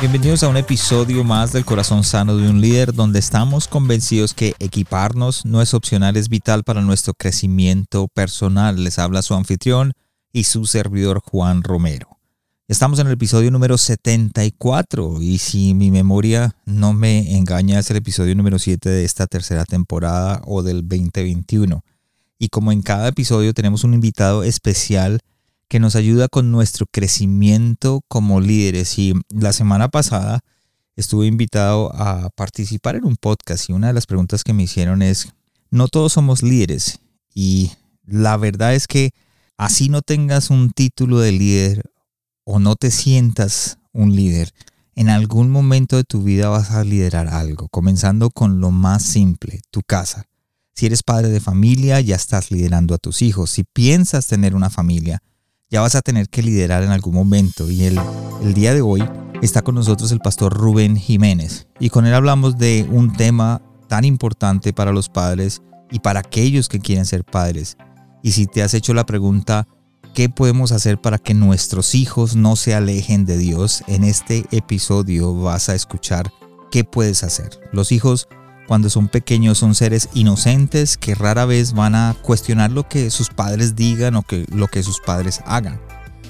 Bienvenidos a un episodio más del Corazón Sano de un Líder, donde estamos convencidos que equiparnos no es opcional, es vital para nuestro crecimiento personal. Les habla su anfitrión y su servidor Juan Romero. Estamos en el episodio número 74 y si mi memoria no me engaña es el episodio número 7 de esta tercera temporada o del 2021. Y como en cada episodio tenemos un invitado especial que nos ayuda con nuestro crecimiento como líderes. Y la semana pasada estuve invitado a participar en un podcast y una de las preguntas que me hicieron es, no todos somos líderes y la verdad es que así no tengas un título de líder o no te sientas un líder, en algún momento de tu vida vas a liderar algo, comenzando con lo más simple, tu casa. Si eres padre de familia, ya estás liderando a tus hijos. Si piensas tener una familia, ya vas a tener que liderar en algún momento. Y el, el día de hoy está con nosotros el pastor Rubén Jiménez. Y con él hablamos de un tema tan importante para los padres y para aquellos que quieren ser padres. Y si te has hecho la pregunta, ¿qué podemos hacer para que nuestros hijos no se alejen de Dios? En este episodio vas a escuchar qué puedes hacer. Los hijos cuando son pequeños son seres inocentes que rara vez van a cuestionar lo que sus padres digan o que, lo que sus padres hagan.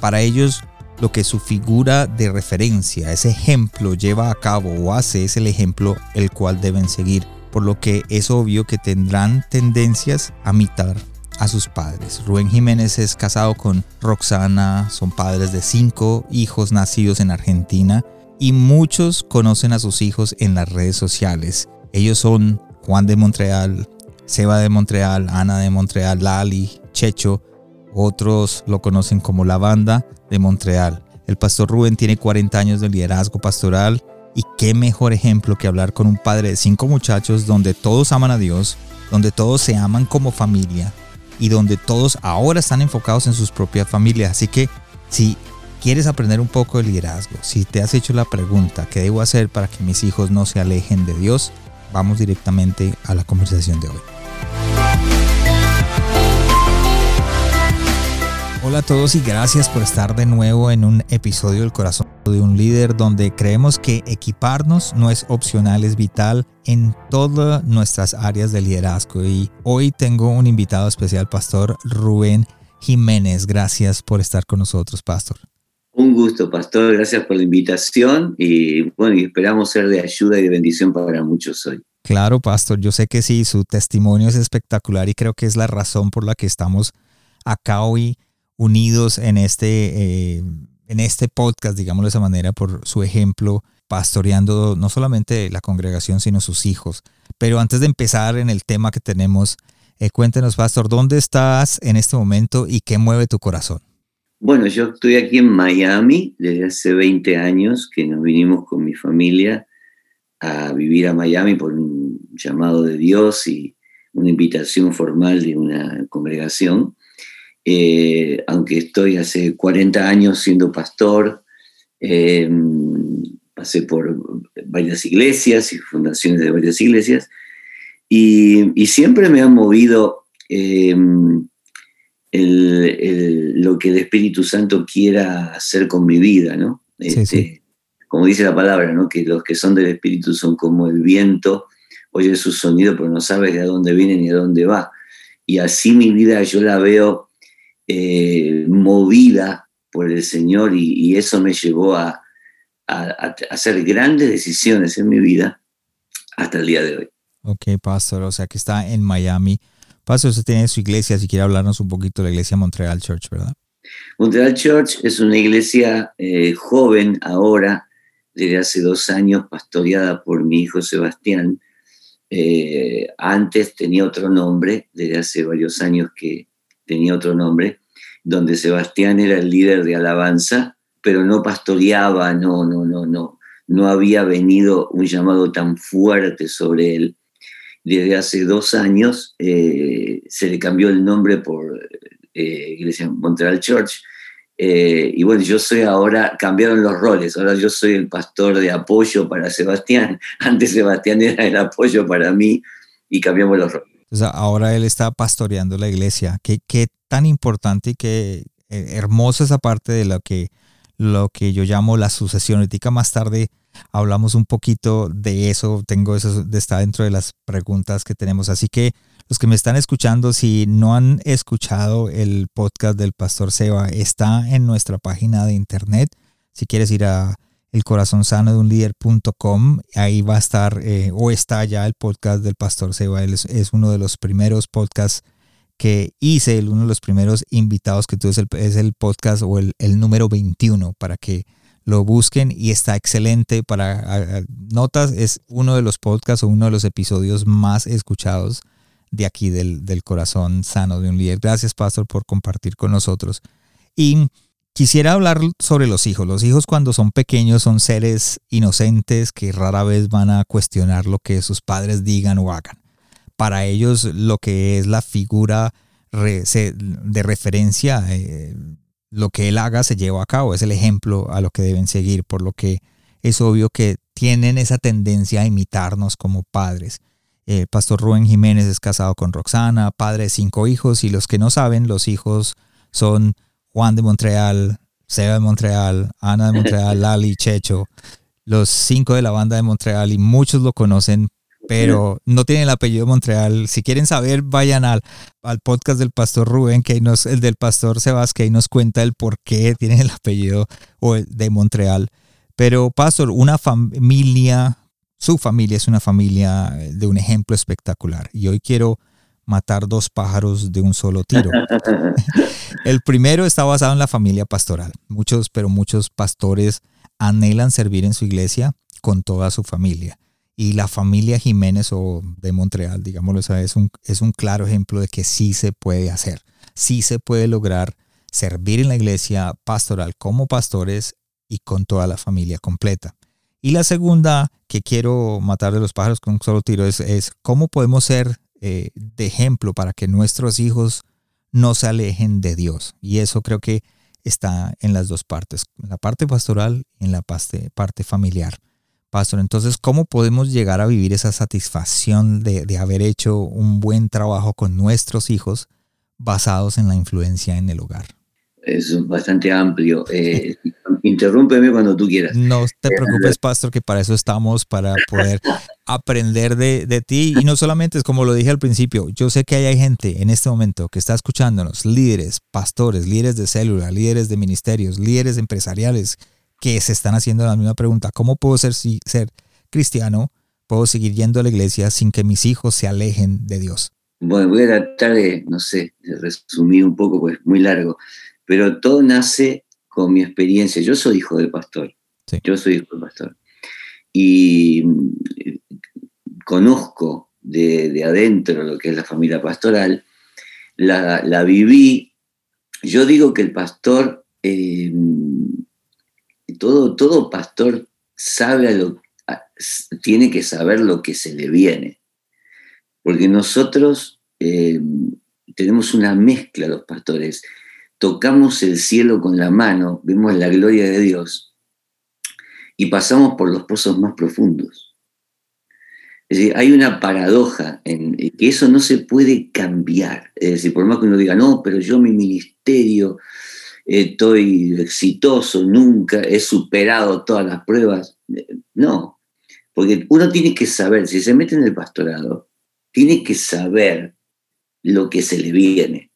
Para ellos, lo que su figura de referencia, ese ejemplo lleva a cabo o hace es el ejemplo el cual deben seguir, por lo que es obvio que tendrán tendencias a imitar a sus padres. Rubén Jiménez es casado con Roxana, son padres de cinco hijos nacidos en Argentina y muchos conocen a sus hijos en las redes sociales. Ellos son Juan de Montreal, Seba de Montreal, Ana de Montreal, Lali, Checho. Otros lo conocen como la banda de Montreal. El pastor Rubén tiene 40 años de liderazgo pastoral y qué mejor ejemplo que hablar con un padre de cinco muchachos donde todos aman a Dios, donde todos se aman como familia y donde todos ahora están enfocados en sus propias familias. Así que si quieres aprender un poco de liderazgo, si te has hecho la pregunta, ¿qué debo hacer para que mis hijos no se alejen de Dios? Vamos directamente a la conversación de hoy. Hola a todos y gracias por estar de nuevo en un episodio del corazón de un líder donde creemos que equiparnos no es opcional, es vital en todas nuestras áreas de liderazgo. Y hoy tengo un invitado especial, Pastor Rubén Jiménez. Gracias por estar con nosotros, Pastor. Un gusto, pastor. Gracias por la invitación y bueno, esperamos ser de ayuda y de bendición para muchos hoy. Claro, pastor, yo sé que sí, su testimonio es espectacular y creo que es la razón por la que estamos acá hoy unidos en este, eh, en este podcast, digámoslo de esa manera, por su ejemplo, pastoreando no solamente la congregación, sino sus hijos. Pero antes de empezar en el tema que tenemos, eh, cuéntenos, pastor, ¿dónde estás en este momento y qué mueve tu corazón? Bueno, yo estoy aquí en Miami desde hace 20 años que nos vinimos con mi familia a vivir a Miami por un llamado de Dios y una invitación formal de una congregación. Eh, aunque estoy hace 40 años siendo pastor, em, pasé por varias iglesias y fundaciones de varias iglesias y, siempre me ha movido em, lo que el Espíritu Santo quiera hacer con mi vida, ¿no? Este, como dice la palabra, ¿no? Que los que son del Espíritu son como el viento, oye su sonido, pero no sabes de dónde viene ni a dónde va. Y así mi vida yo la veo eh, movida por el Señor y, eso me llevó a, hacer grandes decisiones en mi vida hasta el día de hoy. Ok, pastor, o sea que está en Miami. Pastor, usted tiene su iglesia, si quiere hablarnos un poquito de la iglesia Montreal Church, ¿verdad? Montreal Church es una iglesia eh, joven ahora, desde hace dos años, pastoreada por mi hijo Sebastián. Eh, antes tenía otro nombre, desde hace varios años que tenía otro nombre, donde Sebastián era el líder de alabanza pero no pastoreaba, no, no, no, no, no había venido un llamado tan fuerte sobre él. Desde hace dos años eh, se le cambió el nombre por eh, Iglesia Montreal Church. Eh, y bueno, yo soy ahora, cambiaron los roles, ahora yo soy el pastor de apoyo para Sebastián, antes Sebastián era el apoyo para mí y cambiamos los roles. ahora él está pastoreando la iglesia. Qué, qué tan importante y qué hermosa esa parte de lo que, lo que yo llamo la sucesión. Ahorita más tarde hablamos un poquito de eso, tengo eso, está dentro de las preguntas que tenemos. Así que los que me están escuchando, si no han escuchado el podcast del Pastor Seba, está en nuestra página de internet. Si quieres ir a el corazón sano de un líder.com, ahí va a estar eh, o está ya el podcast del Pastor Seba. Él es, uno de los primeros podcasts que hice, uno de los primeros invitados que tuve es el, es el podcast o el, el número 21 para que lo busquen y está excelente para notas. Es uno de los podcasts o uno de los episodios más escuchados de aquí del, del corazón sano de un líder. Gracias, Pastor, por compartir con nosotros. Y quisiera hablar sobre los hijos. Los hijos cuando son pequeños son seres inocentes que rara vez van a cuestionar lo que sus padres digan o hagan. Para ellos lo que es la figura de referencia eh, lo que él haga se lleva a cabo, es el ejemplo a lo que deben seguir, por lo que es obvio que tienen esa tendencia a imitarnos como padres. El Pastor Rubén Jiménez es casado con Roxana, padre de cinco hijos, y los que no saben, los hijos son Juan de Montreal, Seba de Montreal, Ana de Montreal, Lali, Checho, los cinco de la banda de Montreal, y muchos lo conocen pero no tienen el apellido de Montreal. Si quieren saber, vayan al, al podcast del pastor Rubén, que nos, el del pastor Sebas, que ahí nos cuenta el por qué tienen el apellido de Montreal. Pero, pastor, una familia, su familia es una familia de un ejemplo espectacular. Y hoy quiero matar dos pájaros de un solo tiro. el primero está basado en la familia pastoral. Muchos, pero muchos pastores anhelan servir en su iglesia con toda su familia. Y la familia Jiménez o de Montreal, digámoslo, es un, es un claro ejemplo de que sí se puede hacer, sí se puede lograr servir en la iglesia pastoral como pastores y con toda la familia completa. Y la segunda que quiero matar de los pájaros con un solo tiro es, es cómo podemos ser eh, de ejemplo para que nuestros hijos no se alejen de Dios. Y eso creo que está en las dos partes, en la parte pastoral y en la parte, parte familiar. Pastor, entonces, ¿cómo podemos llegar a vivir esa satisfacción de, haber hecho un buen trabajo con nuestros hijos basados en la influencia en el hogar? Es bastante amplio. Eh, interrúmpeme cuando tú quieras. No te preocupes, Pastor, que para eso estamos, para poder aprender de, de, ti. Y no solamente es como lo dije al principio, yo sé que hay gente en este momento que está escuchándonos, líderes, pastores, líderes de célula, líderes de ministerios, líderes empresariales, que se están haciendo la misma pregunta. ¿Cómo puedo ser, ser cristiano? ¿Puedo seguir yendo a la iglesia sin que mis hijos se alejen de Dios? Bueno, voy a tratar de, no sé, de resumir un poco, pues muy largo, pero todo nace con mi experiencia. Yo soy hijo del pastor. Yo soy hijo del pastor. Y mm, conozco de, adentro lo que es la familia pastoral, la, viví. Yo digo que el pastor eh, todo, todo pastor sabe lo, tiene que saber lo que se le viene. Porque nosotros eh, tenemos una mezcla, los pastores. Tocamos el cielo con la mano, vemos la gloria de Dios y pasamos por los pozos más profundos. Es decir, hay una paradoja en que eso no se puede cambiar. Es decir, por más que uno diga, no, pero yo mi ministerio, estoy exitoso, nunca he superado todas las pruebas. No, porque uno tiene que saber, si se mete en el pastorado, tiene que saber lo que se le viene.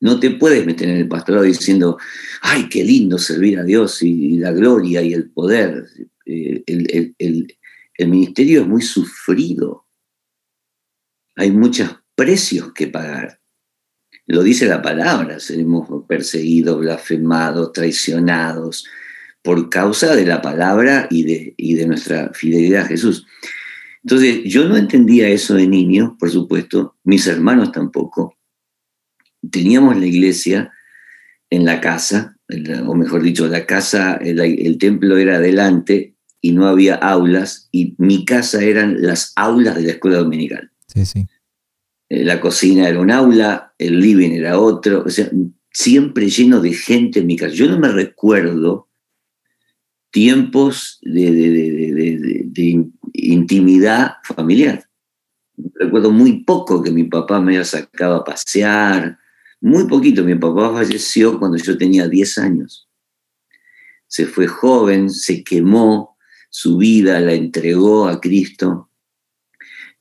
No te puedes meter en el pastorado diciendo, ay, qué lindo servir a Dios y, la gloria y el poder. Eh, el ministerio es muy sufrido. Hay muchos precios que pagar. Lo dice la palabra, seremos perseguidos, blasfemados, traicionados por causa de la palabra y de, y de nuestra fidelidad a Jesús. Entonces, yo no entendía eso de niño, por supuesto, mis hermanos tampoco. Teníamos la iglesia en la casa, o mejor dicho, la casa, el, templo era adelante y no había aulas, y mi casa eran las aulas de la escuela dominical. Sí, sí. Eh, la cocina era un aula, el living era otro, o sea, siempre lleno de gente en mi casa. Yo no me recuerdo tiempos de, intimidad familiar. Recuerdo muy poco que mi papá me haya sacado a pasear, muy poquito. Mi papá falleció cuando yo tenía 10 años. Se fue joven, se quemó, su vida la entregó a Cristo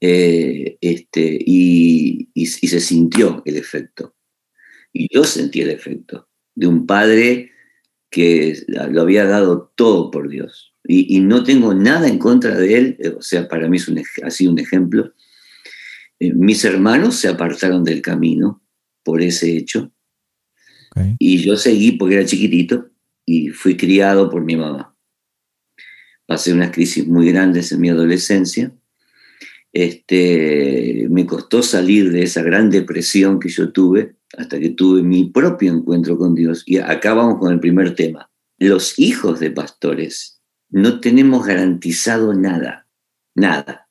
eh, este, y, y se sintió el efecto. Y yo sentí el efecto de un padre que lo había dado todo por Dios. Y, no tengo nada en contra de él, eh, o sea, para mí es un, ha sido un ejemplo. Eh, mis hermanos se apartaron del camino por ese hecho. Y yo seguí porque era chiquitito y fui criado por mi mamá. Pasé unas crisis muy grandes en mi adolescencia. Este, me costó salir de esa gran depresión que yo tuve hasta que tuve mi propio encuentro con Dios. Y acá vamos con el primer tema. Los hijos de pastores no tenemos garantizado nada, nada.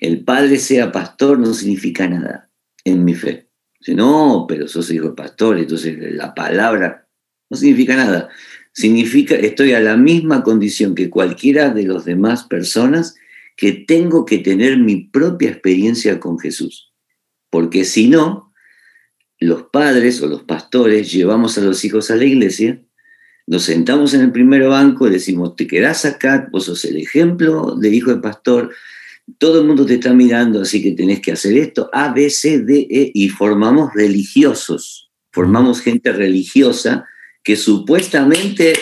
El padre sea pastor no significa nada en mi fe. Dice, no, pero sos hijo de pastor, entonces la palabra no significa nada. Significa, estoy a la misma condición que cualquiera de las demás personas que tengo que tener mi propia experiencia con Jesús. Porque si no, los padres o los pastores llevamos a los hijos a la iglesia, nos sentamos en el primer banco y decimos, te quedás acá, vos sos el ejemplo de hijo de pastor, todo el mundo te está mirando, así que tenés que hacer esto, A, B, C, D, E, y formamos religiosos, formamos gente religiosa que supuestamente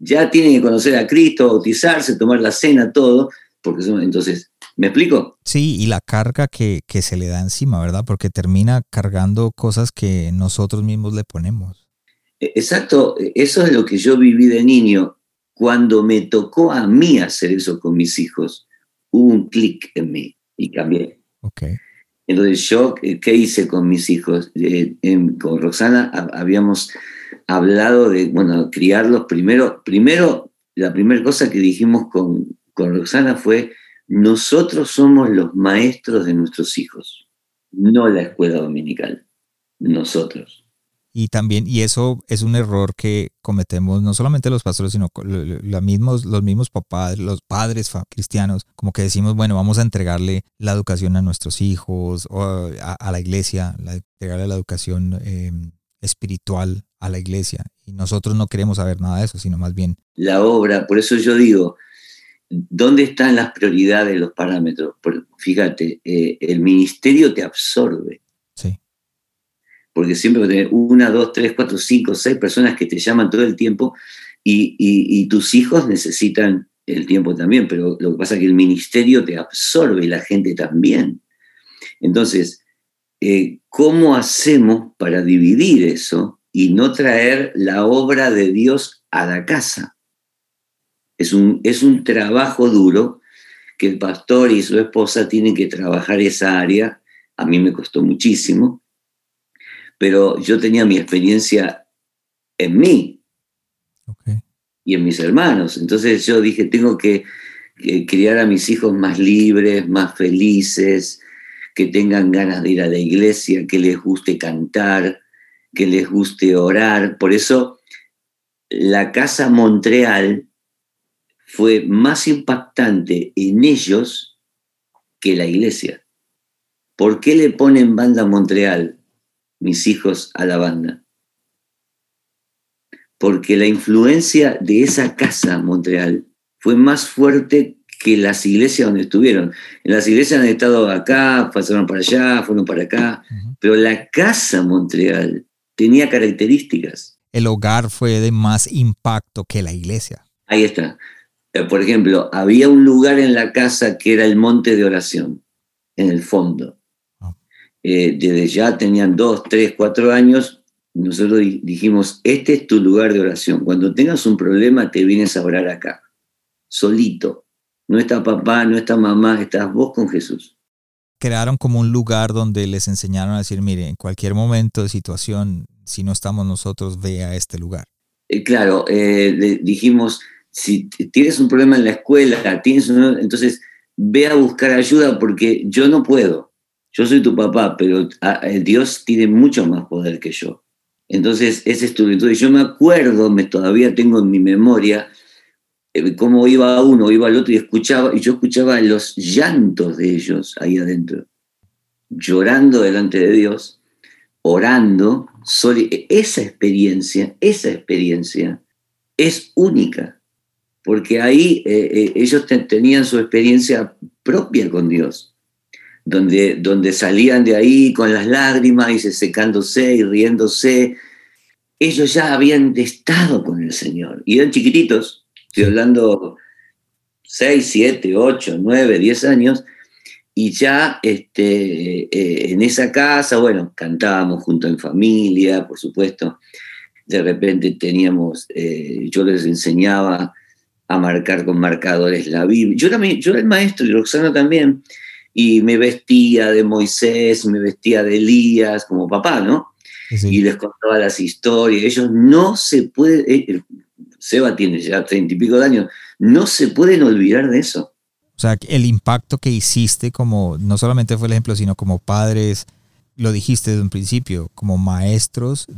ya tiene que conocer a Cristo, bautizarse, tomar la cena, todo, porque entonces ¿Me explico? Sí, y la carga que, se le da encima, ¿verdad? Porque termina cargando cosas que nosotros mismos le ponemos. E, exacto, e, eso es lo que yo viví de niño. Cuando me tocó a mí hacer eso con mis hijos, hubo un clic en mí y cambié. Ok. Entonces yo, eh, ¿qué hice con mis hijos? Eh, con Roxana habíamos hablado de, bueno, criarlos primero. Primero, la primera cosa que dijimos con, con Roxana fue, nosotros somos los maestros de nuestros hijos, no la escuela dominical, nosotros. Y también, y eso es un error que cometemos no solamente los pastores, sino los mismos, los mismos papás, los padres cristianos, como que decimos, bueno, vamos a entregarle la educación a nuestros hijos o a, la iglesia, entregarle la educación em, espiritual a la iglesia. Y nosotros no queremos saber nada de eso, sino más bien... La obra, por eso yo digo, ¿Dónde están las prioridades, los parámetros? fíjate, eh, el ministerio te absorbe. Sí. Porque siempre tener una, dos, tres, cuatro, cinco, seis personas que te llaman todo el tiempo y, tus hijos necesitan el tiempo también, pero lo que pasa es que el ministerio te absorbe y la gente también. Entonces, eh, ¿cómo hacemos para dividir eso y no traer la obra de Dios a la casa? Es un, es un trabajo duro que el pastor y su esposa tienen que trabajar esa área. A mí me costó muchísimo, pero yo tenía mi experiencia en mí y en mis hermanos. Entonces yo dije, tengo que, que criar a mis hijos más libres, más felices, que tengan ganas de ir a la iglesia, que les guste cantar, que les guste orar. Por eso la Casa Montreal fue más impactante en ellos que la iglesia. ¿Por qué le ponen banda Montreal mis hijos a la banda? Porque la influencia de esa casa Montreal fue más fuerte que las iglesias donde estuvieron. En las iglesias han estado acá, pasaron para allá, fueron para acá, pero la casa Montreal tenía características. El hogar fue de más impacto que la iglesia. Ahí está. Eh, por ejemplo, había un lugar en la casa que era el monte de oración, en el fondo. Ah. Eh, desde ya tenían dos, tres, cuatro años, nosotros dijimos, este es tu lugar de oración. Cuando tengas un problema, te vienes a orar acá, solito. No está papá, no está mamá, estás vos con Jesús. Crearon como un lugar donde les enseñaron a decir, mire, en cualquier momento de situación, si no estamos nosotros, ve a este lugar. eh, claro, eh, dijimos, si tienes un problema en la escuela, tienes entonces ve a buscar ayuda porque yo no puedo. Yo soy tu papá, pero ah, Dios tiene mucho más poder que yo. Entonces, ese es tu Entonces, yo me acuerdo, me, todavía tengo en mi memoria, cómo iba uno, iba al otro y escuchaba, y yo escuchaba los llantos de ellos ahí adentro, llorando delante de Dios, orando. Esa experiencia, esa experiencia es única, porque ahí eh, eh, ellos tenían su experiencia propia con Dios, donde, donde salían de ahí con las lágrimas y se secándose y riéndose. Ellos ya habían estado con el Señor y eran chiquititos, Estoy hablando 6, 7, 8, 9, 10 años. Y ya este, eh, en esa casa, bueno, cantábamos junto en familia, por supuesto. De repente teníamos, eh, yo les enseñaba a marcar con marcadores la Biblia. Yo, también, yo era el maestro y Roxana también. Y me vestía de Moisés, me vestía de Elías, como papá, ¿no? Y les contaba las historias. Ellos no se pueden, eh, Seba tiene ya treinta y pico de años, no se pueden olvidar de eso. O sea, el impacto que hiciste como, no solamente fue el ejemplo, sino como padres, lo dijiste desde un principio, como maestros,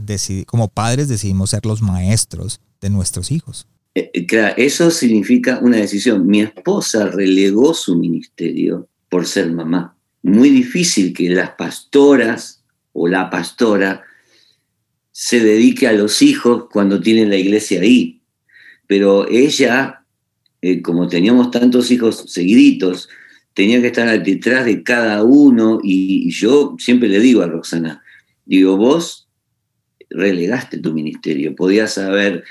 como padres decidimos ser los maestros de nuestros hijos. Eh, eh, eso significa una decisión. Mi esposa relegó su ministerio por ser mamá. Muy difícil que las pastoras o la pastora se dedique a los hijos cuando tienen la iglesia ahí pero ella, eh, como teníamos tantos hijos seguiditos, tenía que estar detrás de cada uno y, yo siempre le digo a Roxana, digo, vos relegaste tu ministerio, podías haber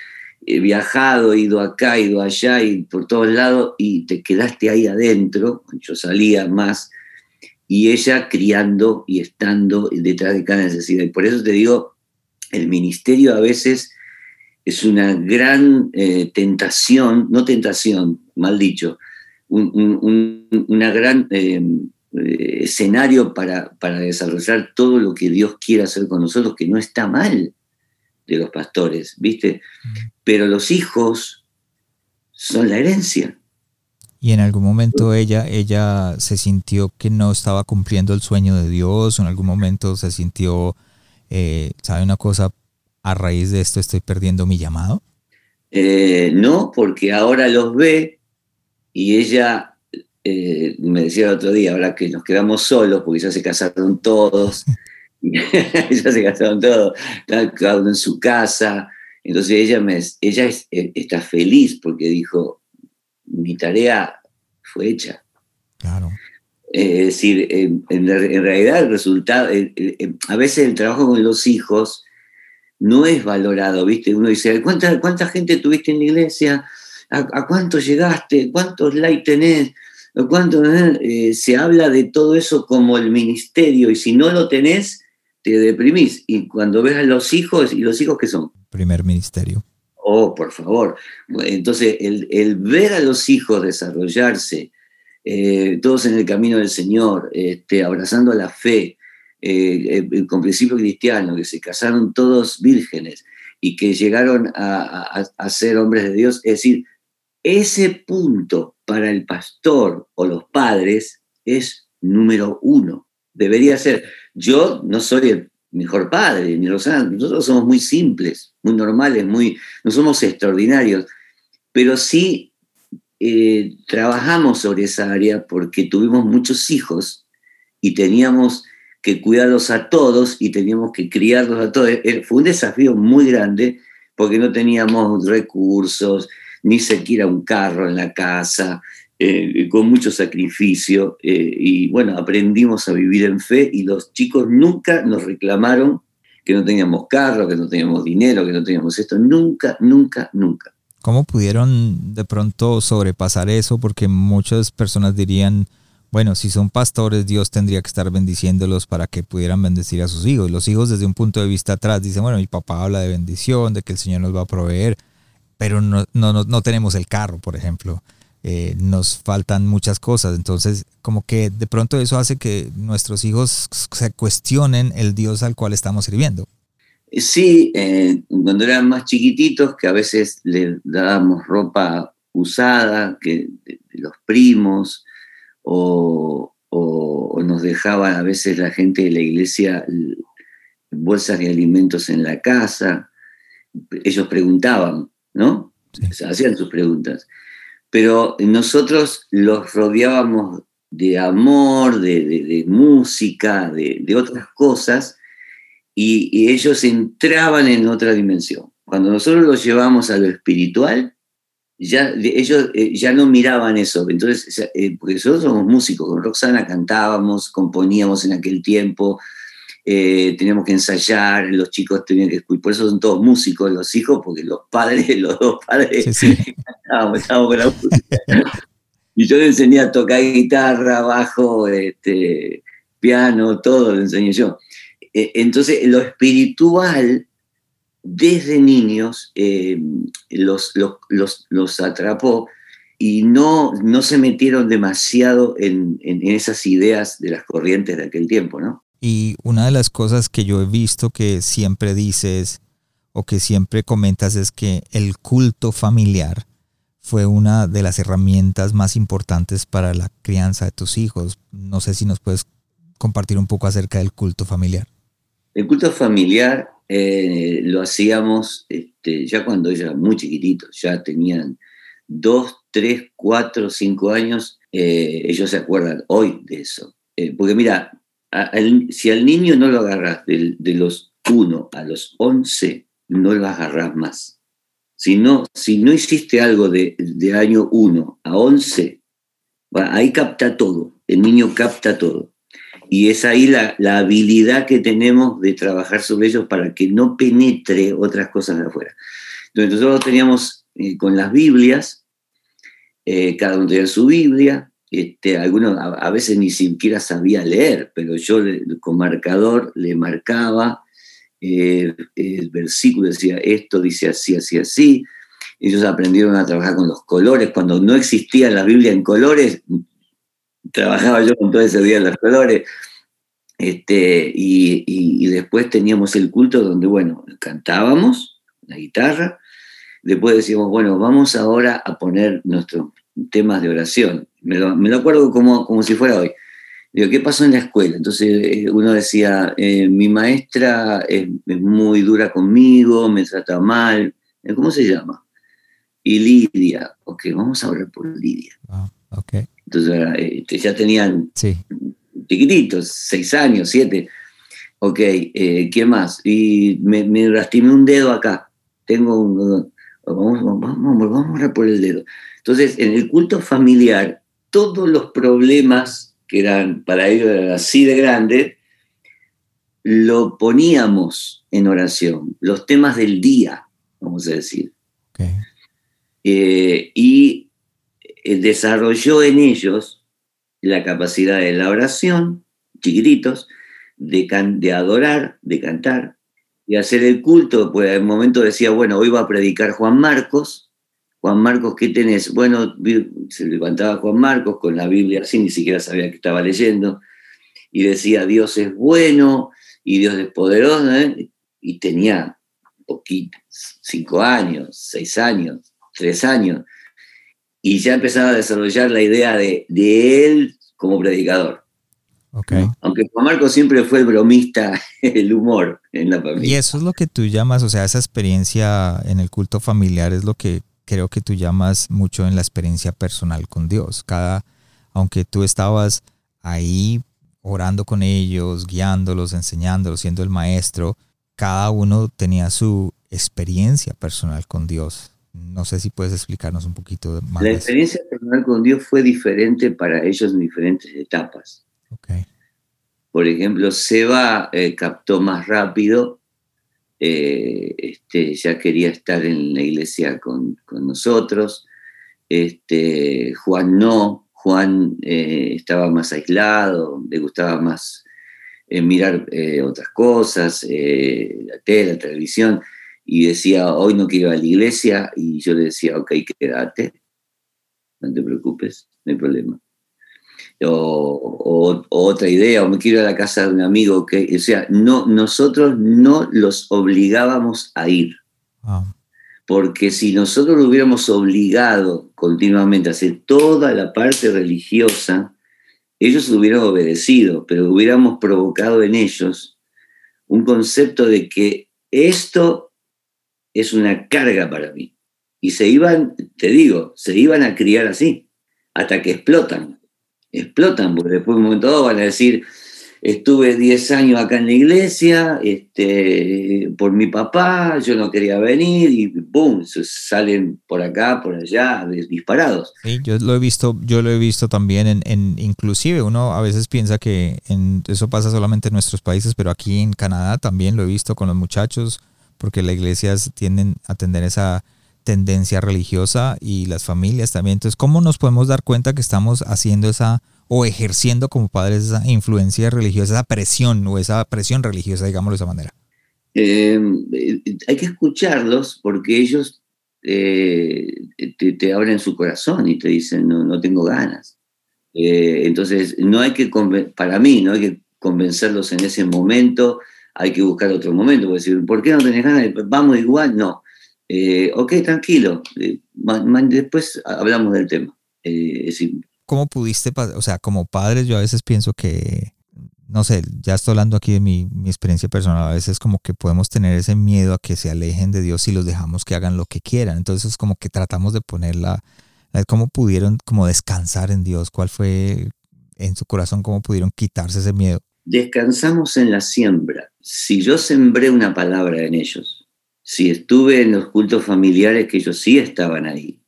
eh, viajado, ido acá, ido allá y por todos lados y te quedaste ahí adentro, yo salía más y ella criando y estando detrás de cada necesidad. Y por eso te digo, el ministerio a veces es una gran eh, tentación, no tentación, mal dicho, un, una gran em, eh, escenario para, para, desarrollar todo lo que Dios quiere hacer con nosotros, que no está mal de los pastores, ¿viste? Pero los hijos son la herencia. Y en algún momento ella, ella se sintió que no estaba cumpliendo el sueño de Dios, o en algún momento se sintió, eh, ¿sabe una cosa? a raíz de esto estoy perdiendo mi llamado? Eh, no, porque ahora los ve y ella eh, me decía el otro día, ahora que nos quedamos solos, porque ya se casaron todos, ya se casaron todos, cada uno en su casa. Entonces ella, me, ella eh, está feliz porque dijo, mi tarea fue hecha. Claro. es decir, en, realidad el resultado, a veces el trabajo con los hijos no es valorado, ¿viste? Uno dice, ¿cuánta, cuánta gente tuviste en la iglesia? ¿A, cuánto llegaste? ¿Cuántos likes tenés? ¿Cuánto, eh? Eh, se habla de todo eso como el ministerio y si no lo tenés, te deprimís. Y cuando ves a los hijos, ¿y los hijos qué son? Primer ministerio. Oh, por favor. Entonces, el, ver a los hijos desarrollarse, eh, todos en el camino del Señor, este, abrazando la fe, eh, eh, con principio cristiano, que se casaron todos vírgenes y que llegaron a, ser hombres de Dios. Es decir, ese punto para el pastor o los padres es número uno. Debería ser. Yo no soy el mejor padre, ni Rosana, nosotros somos muy simples, muy normales, muy, no somos extraordinarios, pero sí eh, trabajamos sobre esa área porque tuvimos muchos hijos y teníamos que cuidarlos a todos y teníamos que criarlos a todos. Eh, fue un desafío muy grande porque no teníamos recursos, ni siquiera un carro en la casa, eh, con mucho sacrificio. Eh, y bueno, aprendimos a vivir en fe y los chicos nunca nos reclamaron que no teníamos carro, que no teníamos dinero, que no teníamos esto. Nunca, nunca, nunca. ¿Cómo pudieron de pronto sobrepasar eso? Porque muchas personas dirían, bueno, si son pastores, Dios tendría que estar bendiciéndolos para que pudieran bendecir a sus hijos. Los hijos desde un punto de vista atrás dicen, bueno, mi papá habla de bendición, de que el Señor nos va a proveer, pero no, no, no tenemos el carro, por ejemplo. Eh, nos faltan muchas cosas. Entonces, como que de pronto eso hace que nuestros hijos se cuestionen el Dios al cual estamos sirviendo. Sí, eh, cuando eran más chiquititos, que a veces les dábamos ropa usada que, de, los primos, o, nos dejaban a veces la gente de la iglesia bolsas de alimentos en la casa. Ellos preguntaban, ¿no? hacían sus preguntas. Pero nosotros los rodeábamos de amor, de, música, de, otras cosas, y, ellos entraban en otra dimensión. Cuando nosotros los llevamos a lo espiritual, ya, ellos eh, ya no miraban eso. Entonces, eh, porque nosotros somos músicos, con Roxana cantábamos, componíamos en aquel tiempo, eh, teníamos que ensayar, los chicos tenían que escuchar, por eso son todos músicos los hijos, porque los padres, los dos padres, estábamos, con la música. y yo le enseñé a tocar guitarra, bajo, este, piano, todo lo enseñé yo. Eh, entonces, lo espiritual, desde niños, eh, los, los, los, atrapó y no, no se metieron demasiado en, en esas ideas de las corrientes de aquel tiempo, ¿no? Y una de las cosas que yo he visto que siempre dices o que siempre comentas es que el culto familiar fue una de las herramientas más importantes para la crianza de tus hijos. No sé si nos puedes compartir un poco acerca del culto familiar. El culto familiar eh, lo hacíamos este, ya cuando ellos muy chiquititos, ya tenían dos, tres, cuatro, cinco años. Eh, ellos se acuerdan hoy de eso. Eh, porque mira, si al niño no lo agarras de, los 1 a los 11, no lo agarras más. Si no, si no hiciste algo de, año 1 a 11, ahí capta todo, el niño capta todo. Y es ahí la, habilidad que tenemos de trabajar sobre ellos para que no penetre otras cosas de afuera. Entonces nosotros teníamos eh, con las Biblias, eh, cada uno tenía su Biblia, este, algunos a, veces ni siquiera sabía leer, pero yo con marcador le marcaba eh, el versículo, decía esto dice así, así, así. Ellos aprendieron a trabajar con los colores. Cuando no existía la Biblia en colores, trabajaba yo con todo ese día en los colores. Este, y, y, después teníamos el culto donde, bueno, cantábamos la guitarra, después decíamos, bueno, vamos ahora a poner nuestros temas de oración me lo, acuerdo como, como si fuera hoy. Digo, ¿qué pasó en la escuela? Entonces eh, uno decía, eh, mi maestra es, muy dura conmigo, me trata mal. Eh, ¿Cómo se llama? Y Lidia. Ok, vamos a hablar por Lidia. Ah, okay. Entonces este, ya tenían chiquititos, seis años, siete. Ok, ¿qué más? Y me, me, lastimé un dedo acá. Tengo un... Vamos, vamos, vamos, vamos a hablar por el dedo. Entonces, en el culto familiar, todos los problemas que eran para ellos así de grandes, lo poníamos en oración, los temas del día, vamos a decir. Eh, y eh, desarrolló en ellos la capacidad de la oración, chiquititos, de, de adorar, de cantar, y hacer el culto. Pues en un momento decía, bueno, hoy va a predicar Juan Marcos, Juan Marcos, ¿qué tenés? Bueno, se levantaba Juan Marcos con la Biblia así, ni siquiera sabía que estaba leyendo, y decía, Dios es bueno y Dios es poderoso, ¿eh? y tenía poquito, cinco años, seis años, tres años, y ya empezaba a desarrollar la idea de, él como predicador. Okay. Aunque Juan Marcos siempre fue el bromista, el humor en la familia. Y eso es lo que tú llamas, o sea, esa experiencia en el culto familiar es lo que creo que tú llamas mucho en la experiencia personal con Dios. Cada, aunque tú estabas ahí orando con ellos, guiándolos, enseñándolos, siendo el maestro, cada uno tenía su experiencia personal con Dios. No sé si puedes explicarnos un poquito más. La experiencia personal con Dios fue diferente para ellos en diferentes etapas. Okay. Por ejemplo, Seba eh, captó más rápido eh, este, ya quería estar en la iglesia con, nosotros. Este, Juan no, Juan eh, estaba más aislado, le gustaba más eh, mirar otras cosas, la tele, la televisión, y decía, hoy no quiero ir a la iglesia, y yo le decía, ok, quédate, no te preocupes, no hay problema. O, otra idea, o me quiero ir a la casa de un amigo, que, o sea, no, nosotros no los obligábamos a ir. Ah. Porque si nosotros lo hubiéramos obligado continuamente a hacer toda la parte religiosa, ellos hubieran obedecido, pero hubiéramos provocado en ellos un concepto de que esto es una carga para mí. Y se iban, te digo, se iban a criar así, hasta que explotan. Explotan, porque después de un momento van a decir, estuve 10 años acá en la iglesia, este, por mi papá, yo no quería venir y ¡boom! salen por acá, por allá, disparados. Yo lo he visto, yo lo he visto también en, inclusive uno a veces piensa que eso pasa solamente en nuestros países, pero aquí en Canadá también lo he visto con los muchachos, porque las iglesias tienden a tener esa tendencia religiosa y las familias también. Entonces, ¿cómo nos podemos dar cuenta que estamos haciendo esa o ejerciendo como padres esa influencia religiosa, esa presión o esa presión religiosa, digámoslo de esa manera? Em, eh, hay que escucharlos porque ellos eh, te, abren su corazón y te dicen, no, no tengo ganas. Eh, entonces, no hay que, para mí, no hay que convencerlos en ese momento, hay que buscar otro momento, porque decir, ¿por qué no tenés ganas? Vamos igual, no. Ok, tranquilo, después hablamos del tema. decir, ¿cómo pudiste, o sea, como padres yo a veces pienso que, no sé, ya estoy hablando aquí de mi, experiencia personal, a veces como que podemos tener ese miedo a que se alejen de Dios y los dejamos que hagan lo que quieran. Entonces es como que tratamos de ponerla, cómo pudieron como descansar en Dios, cuál fue en su corazón, cómo pudieron quitarse ese miedo. Descansamos en la siembra. Si yo sembré una palabra en ellos, si estuve en los cultos familiares que ellos sí estaban ahí,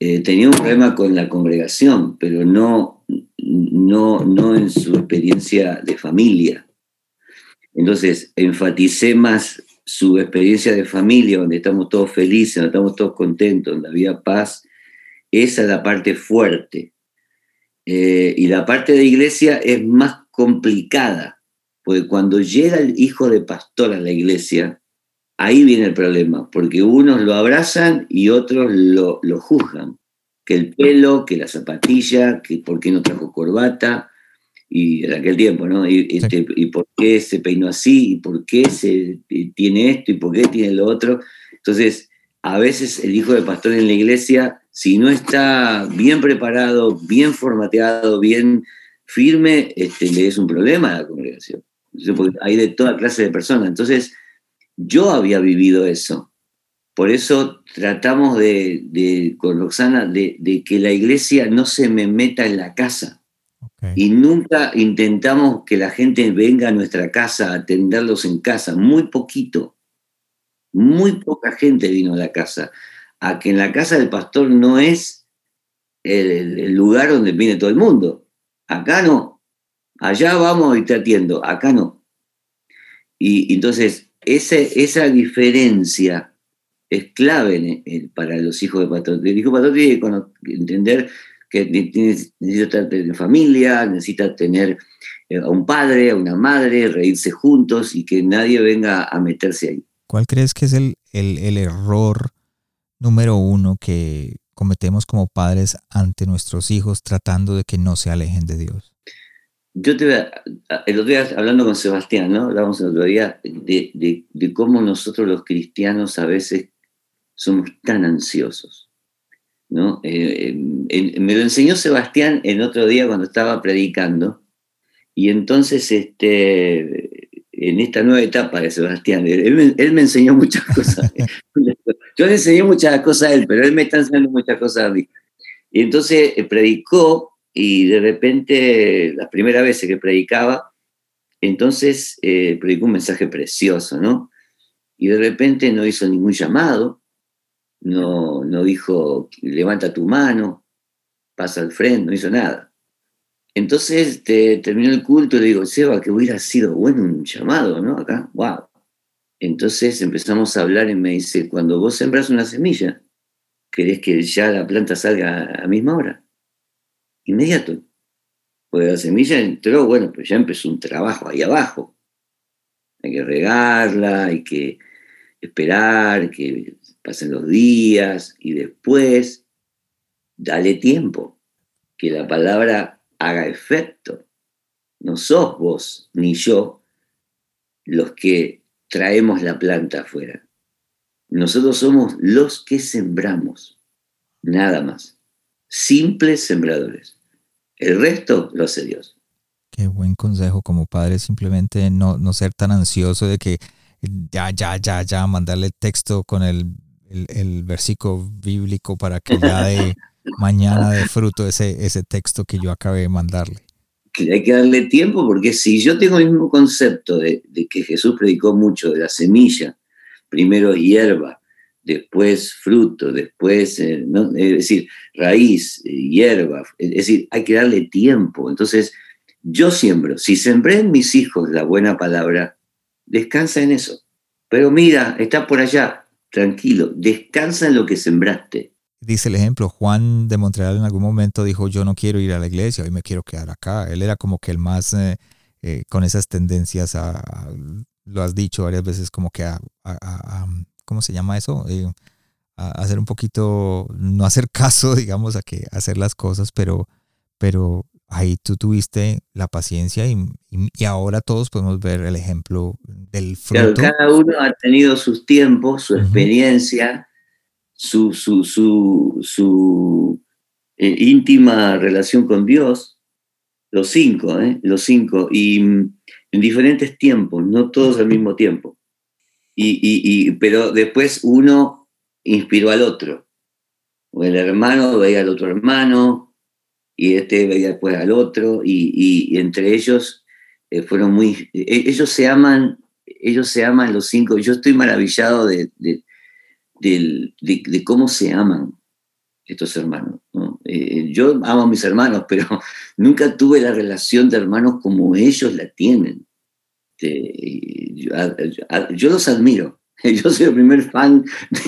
eh, tenía un problema con la congregación, pero no, no, no en su experiencia de familia. Entonces, enfaticé más su experiencia de familia, donde estamos todos felices, donde estamos todos contentos, donde había paz. Esa es la parte fuerte. Eh, y la parte de iglesia es más complicada, porque cuando llega el hijo de pastor a la iglesia, ahí viene el problema, porque unos lo abrazan y otros lo, juzgan. Que el pelo, que la zapatilla, que por qué no trajo corbata, y en aquel tiempo, ¿no? Y, este, y por qué se peinó así, y por qué se tiene esto, y por qué tiene lo otro. Entonces, a veces el hijo de pastor en la iglesia, si no está bien preparado, bien formateado, bien firme, este, le es un problema a la congregación. hay de toda clase de personas. Entonces, yo había vivido eso. Por eso tratamos de, con Roxana, de, que la iglesia no se me meta en la casa. Y nunca intentamos que la gente venga a nuestra casa a atenderlos en casa. Muy poquito. Muy poca gente vino a la casa. A que en la casa del pastor no es el, el lugar donde viene todo el mundo. Acá no. Allá vamos y te atiendo. Acá no. Y entonces esa diferencia es clave para los hijos de pastor. El hijo de pastor tiene que entender que necesita tener familia, necesita tener eh, a un padre, a una madre, reírse juntos y que nadie venga a meterse ahí. ¿Cuál crees que es el, el error número uno que cometemos como padres ante nuestros hijos tratando de que no se alejen de Dios? Yo te el otro día hablando con Sebastián, ¿no? Hablábamos el otro día de, de, cómo nosotros los cristianos a veces somos tan ansiosos, ¿no? Eh, me lo enseñó Sebastián el otro día cuando estaba predicando, y entonces este, en esta nueva etapa de Sebastián, él, me, enseñó muchas cosas. yo le enseñé muchas cosas a él, pero él me está enseñando muchas cosas a mí. Y entonces eh, predicó y de repente, las primeras veces que predicaba, entonces eh, predicó un mensaje precioso, ¿no? Y de repente no hizo ningún llamado, no, no dijo, levanta tu mano, pasa al frente, no hizo nada. Entonces te, terminó el culto y le digo, Seba, que hubiera sido bueno un llamado, ¿no? Acá, wow. Entonces empezamos a hablar y me dice, cuando vos sembras una semilla, ¿querés que ya la planta salga a la misma hora? Inmediato. Porque la semilla entró, bueno, pues ya empezó un trabajo ahí abajo. Hay que regarla, hay que esperar que pasen los días y después dale tiempo, que la palabra haga efecto. No sos vos ni yo los que traemos la planta afuera. Nosotros somos los que sembramos, nada más. Simples sembradores. El resto lo hace Dios. Qué buen consejo como padre, simplemente no, no ser tan ansioso de que ya, ya, ya, ya, mandarle el texto con el, el, versículo bíblico para que ya de mañana de fruto ese, ese texto que yo acabé de mandarle. Que hay que darle tiempo porque si yo tengo el mismo concepto de, de que Jesús predicó mucho de la semilla, primero hierba, después fruto, después, eh, es decir, raíz, eh, hierba, es decir, hay que darle tiempo. Entonces, yo siembro, si sembré en mis hijos la buena palabra, descansa en eso. Pero mira, está por allá, tranquilo, descansa en lo que sembraste. Dice el ejemplo, Juan de Montreal en algún momento dijo, yo no quiero ir a la iglesia, hoy me quiero quedar acá. Él era como que el más eh, con esas tendencias a, lo has dicho varias veces, como que a, ¿cómo se llama eso? Eh, a hacer un poquito, no hacer caso, digamos, a que hacer las cosas, pero, pero ahí tú tuviste la paciencia y, y, ahora todos podemos ver el ejemplo del fruto. cada uno ha tenido sus tiempos, su experiencia, su, su, su, su eh, íntima relación con Dios, los cinco, ¿eh? los cinco, y mm, en diferentes tiempos, no todos al mismo tiempo. Y, pero después uno inspiró al otro. El hermano veía al otro hermano, y este veía después al otro, y, entre ellos eh, fueron muy... E, ellos se aman, ellos se aman los cinco. Yo estoy maravillado de, de, de, cómo se aman estos hermanos. Eh, yo amo a mis hermanos, pero nunca tuve la relación de hermanos como ellos la tienen. Este, yo, los admiro. Yo soy el primer fan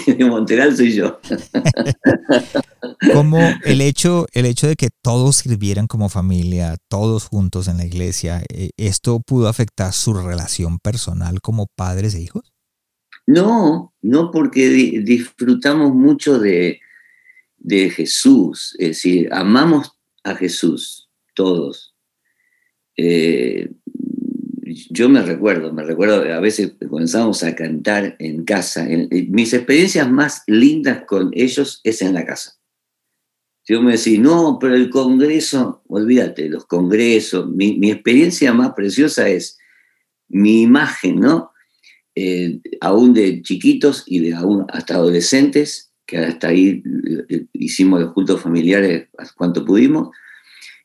de Monteral, soy yo. Como el hecho, el hecho de que todos sirvieran como familia, todos juntos en la iglesia, eh, ¿esto pudo afectar su relación personal como padres e hijos? No, no porque disfrutamos mucho de, de Jesús, es decir, amamos a Jesús, todos. Eh, yo me recuerdo, me recuerdo, a veces comenzábamos a cantar en casa. mis experiencias más lindas con ellos es en la casa. Yo me decía, no, pero el Congreso, olvídate, los congresos, mi, experiencia más preciosa es mi imagen, ¿no? Eh, aún de chiquitos y de aún hasta adolescentes, que hasta ahí eh, hicimos los cultos familiares cuanto pudimos,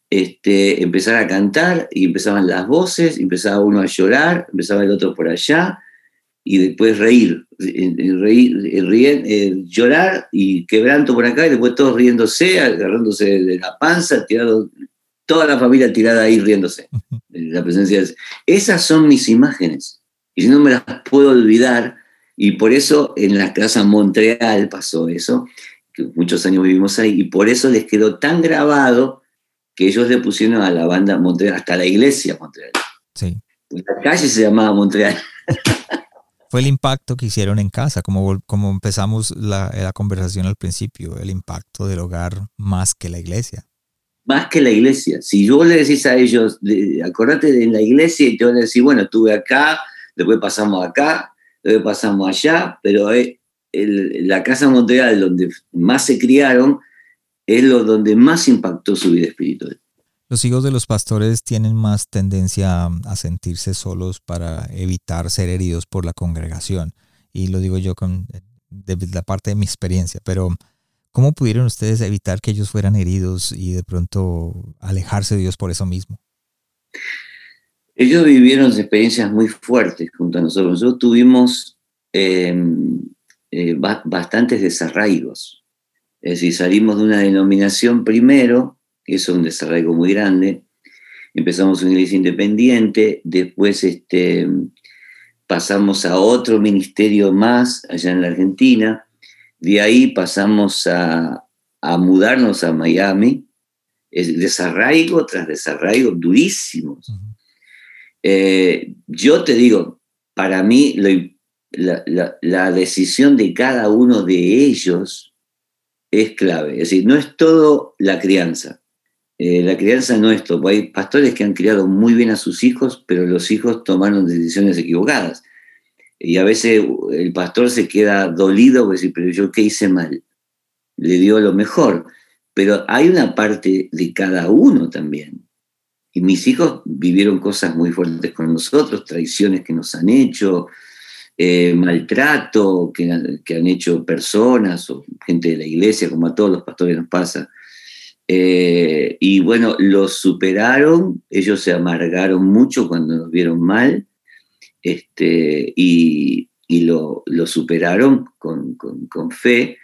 este, empezar a cantar y empezaban las voces, empezaba uno a llorar, empezaba el otro por allá y después reír, reír, reír llorar y quebranto por acá y después todos riéndose, agarrándose de la panza, tirado, toda la familia tirada ahí riéndose. La presencia de... Esas son mis imágenes y si no me las puedo olvidar y por eso en la casa Montreal pasó eso, que muchos años vivimos ahí y por eso les quedó tan grabado que ellos le pusieron a la banda Montreal, hasta la iglesia Montreal. Sí. La calle se llamaba Montreal. Fue el impacto que hicieron en casa, como, como empezamos la, la conversación al principio, el impacto del hogar más que la iglesia. Más que la iglesia. Si yo le decís a ellos, acordate de la iglesia y te van a decir, bueno, estuve acá, después pasamos acá, después pasamos allá, pero eh, la casa Montreal, donde más se criaron, es lo donde más impactó su vida espiritual. Los hijos de los pastores tienen más tendencia a sentirse solos para evitar ser heridos por la congregación. Y lo digo yo con de la parte de mi experiencia, pero ¿cómo pudieron ustedes evitar que ellos fueran heridos y de pronto alejarse de Dios por eso mismo? Ellos vivieron experiencias muy fuertes junto a nosotros. Nosotros tuvimos em, eh, bastantes desarraigos es decir, salimos de una denominación primero, que es un desarrollo muy grande, empezamos una iglesia independiente, después este, pasamos a otro ministerio más allá en la Argentina, de ahí pasamos a, mudarnos a Miami, es desarraigo tras desarraigo durísimos. Eh, yo te digo, para mí la decisión de cada uno de ellos es clave. Es decir, no es todo la crianza, Eh, la crianza no es todo. Hay pastores que han criado muy bien a sus hijos, pero los hijos tomaron decisiones equivocadas. Y a veces el pastor se queda dolido porque dice, pero yo qué hice mal. Le dio lo mejor. Pero hay una parte de cada uno también. Y mis hijos vivieron cosas muy fuertes con nosotros, traiciones que nos han hecho, eh, maltrato que, han hecho personas o gente de la iglesia, como a todos los pastores nos pasa. Eh, y bueno, los superaron, ellos se amargaron mucho cuando nos vieron mal, este, y, lo, superaron con, fe,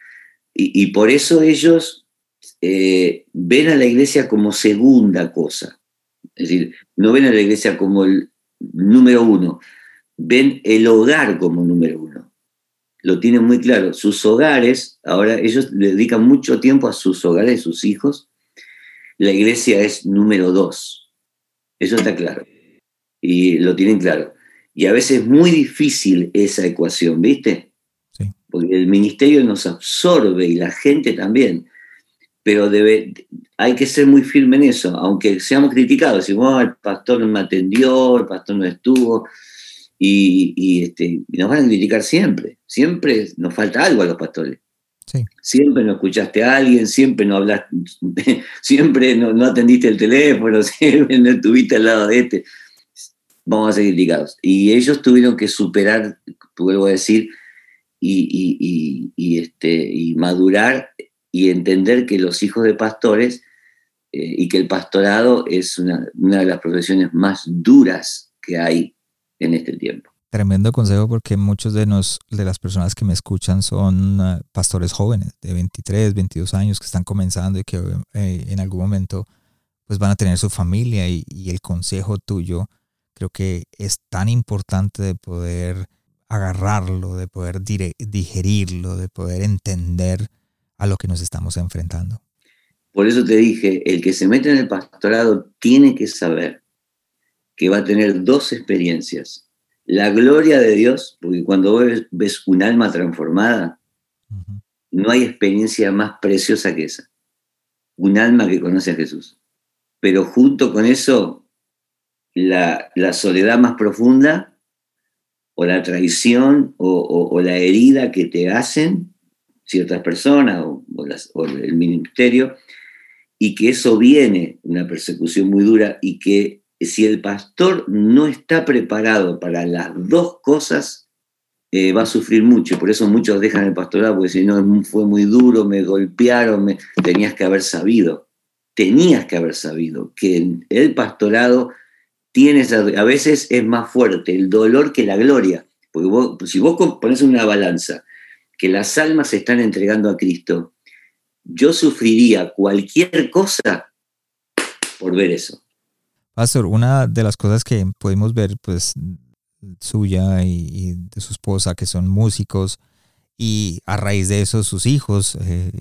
y, por eso ellos eh, ven a la iglesia como segunda cosa, es decir, no ven a la iglesia como el número uno, ven el hogar como número uno. Lo tienen muy claro. Sus hogares, ahora ellos dedican mucho tiempo a sus hogares, sus hijos. La iglesia es número dos. Eso está claro. Y lo tienen claro. Y a veces es muy difícil esa ecuación, ¿viste? Sí. Porque el ministerio nos absorbe y la gente también. Pero debe, hay que ser muy firme en eso, aunque seamos criticados. Decimos, oh, el pastor no me atendió, el pastor no estuvo y, este, nos van a criticar siempre. Siempre nos falta algo a los pastores. Siempre no escuchaste a alguien, siempre no hablaste, siempre no, atendiste el teléfono, siempre no estuviste al lado de este. Vamos a ser criticados. Y ellos tuvieron que superar, vuelvo a decir, y, y, este, y madurar y entender que los hijos de pastores eh, y que el pastorado es una, una de las profesiones más duras que hay en este tiempo. Tremendo consejo porque muchos de, nos, de las personas que me escuchan son ah, pastores jóvenes de 23, 22 años que están comenzando y que eh, en algún momento pues van a tener su familia y, el consejo tuyo creo que es tan importante de poder agarrarlo, de poder digerirlo, de poder entender a lo que nos estamos enfrentando. Por eso te dije, el que se mete en el pastorado tiene que saber que va a tener dos experiencias. La gloria de Dios, porque cuando ves, un alma transformada, no hay experiencia más preciosa que esa. Un alma que conoce a Jesús. Pero junto con eso, la, soledad más profunda, o la traición, o, la herida que te hacen ciertas personas, o el ministerio, y que eso viene, una persecución muy dura, y que si el pastor no está preparado para las dos cosas, eh, va a sufrir mucho. Por eso muchos dejan el pastorado, porque si no, fue muy duro, me golpearon, me... tenías que haber sabido, tenías que haber sabido que el pastorado tienes, a veces es más fuerte el dolor que la gloria. Porque si vos pones una balanza, que las almas se están entregando a Cristo, yo sufriría cualquier cosa por ver eso. Pastor, una de las cosas que podemos ver, pues, suya y, de su esposa, que son músicos, y a raíz de eso sus hijos eh,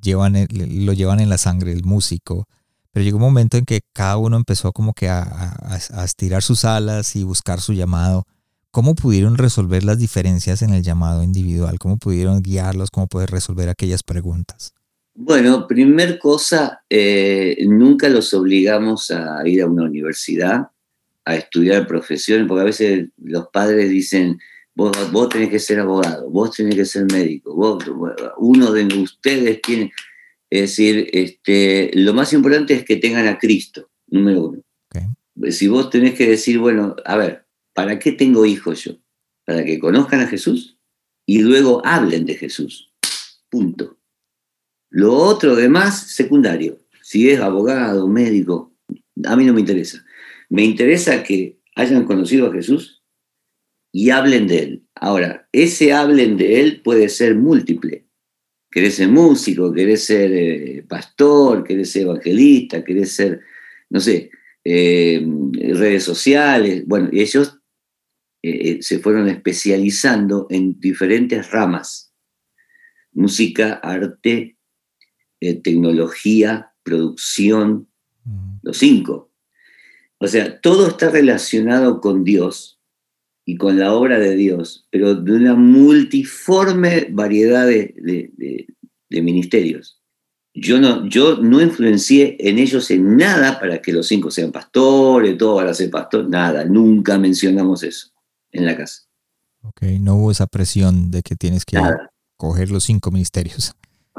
llevan lo llevan en la sangre, el músico. Pero llegó un momento en que cada uno empezó como que a, a, estirar sus alas y buscar su llamado. ¿Cómo pudieron resolver las diferencias en el llamado individual? ¿Cómo pudieron guiarlos? ¿Cómo poder resolver aquellas preguntas? Bueno, primer cosa, eh, nunca los obligamos a ir a una universidad, a estudiar profesiones, porque a veces los padres dicen, vos, vos tenés que ser abogado, vos tenés que ser médico, vos, uno de ustedes tiene... Es decir, este, lo más importante es que tengan a Cristo, número uno. Si vos tenés que decir, bueno, a ver, ¿para qué tengo hijos yo? Para que conozcan a Jesús y luego hablen de Jesús. Punto. Lo otro demás, secundario. Si es abogado, médico, a mí no me interesa. Me interesa que hayan conocido a Jesús y hablen de Él. Ahora, ese hablen de Él puede ser múltiple. Querés ser músico, querés ser eh, pastor, querés ser evangelista, querés ser, no sé, eh, redes sociales. Bueno, ellos eh, se fueron especializando en diferentes ramas. Música, arte, eh, tecnología, producción, los cinco. O sea, todo está relacionado con Dios y con la obra de Dios, pero de una multiforme variedad de, ministerios. yo no, yo no influencié en ellos en nada para que los cinco sean pastores, todos van a ser pastores, nada, nunca mencionamos eso en la casa. Ok, no hubo esa presión de que tienes que coger los cinco ministerios.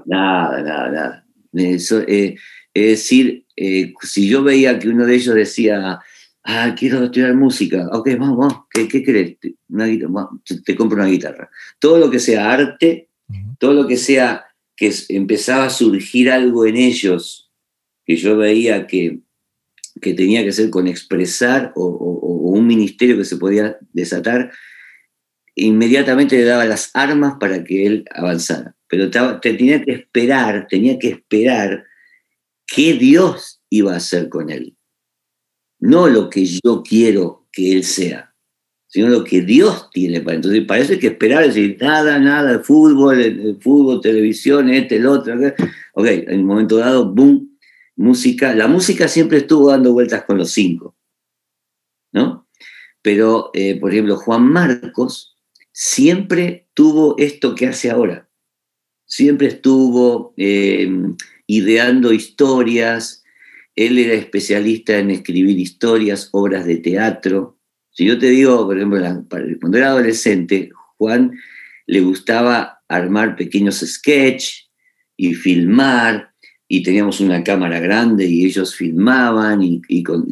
Nada, nada, nada. Eso, eh, es decir, eh, si yo veía que uno de ellos decía, ah, quiero estudiar música, ok, vamos, vamos, ¿qué, qué querés? Una guitarra, te compro una guitarra. Todo lo que sea arte, todo lo que sea que empezaba a surgir algo en ellos, que yo veía que, que tenía que ser con expresar o, un ministerio que se podía desatar, inmediatamente le daba las armas para que él avanzara. Pero te, tenía que esperar, tenía que esperar qué Dios iba a hacer con él. No lo que yo quiero que él sea sino lo que Dios tiene para entonces parece que esperar decir nada nada de fútbol el, fútbol televisión este el otro ok en un momento dado boom música. La música siempre estuvo dando vueltas con los cinco no pero eh, por ejemplo Juan Marcos siempre tuvo esto que hace ahora siempre estuvo em, ideando historias él era especialista en escribir historias obras de teatro si yo te digo, por ejemplo, cuando era adolescente, Juan le gustaba armar pequeños sketches y filmar, y teníamos una cámara grande y ellos filmaban, y,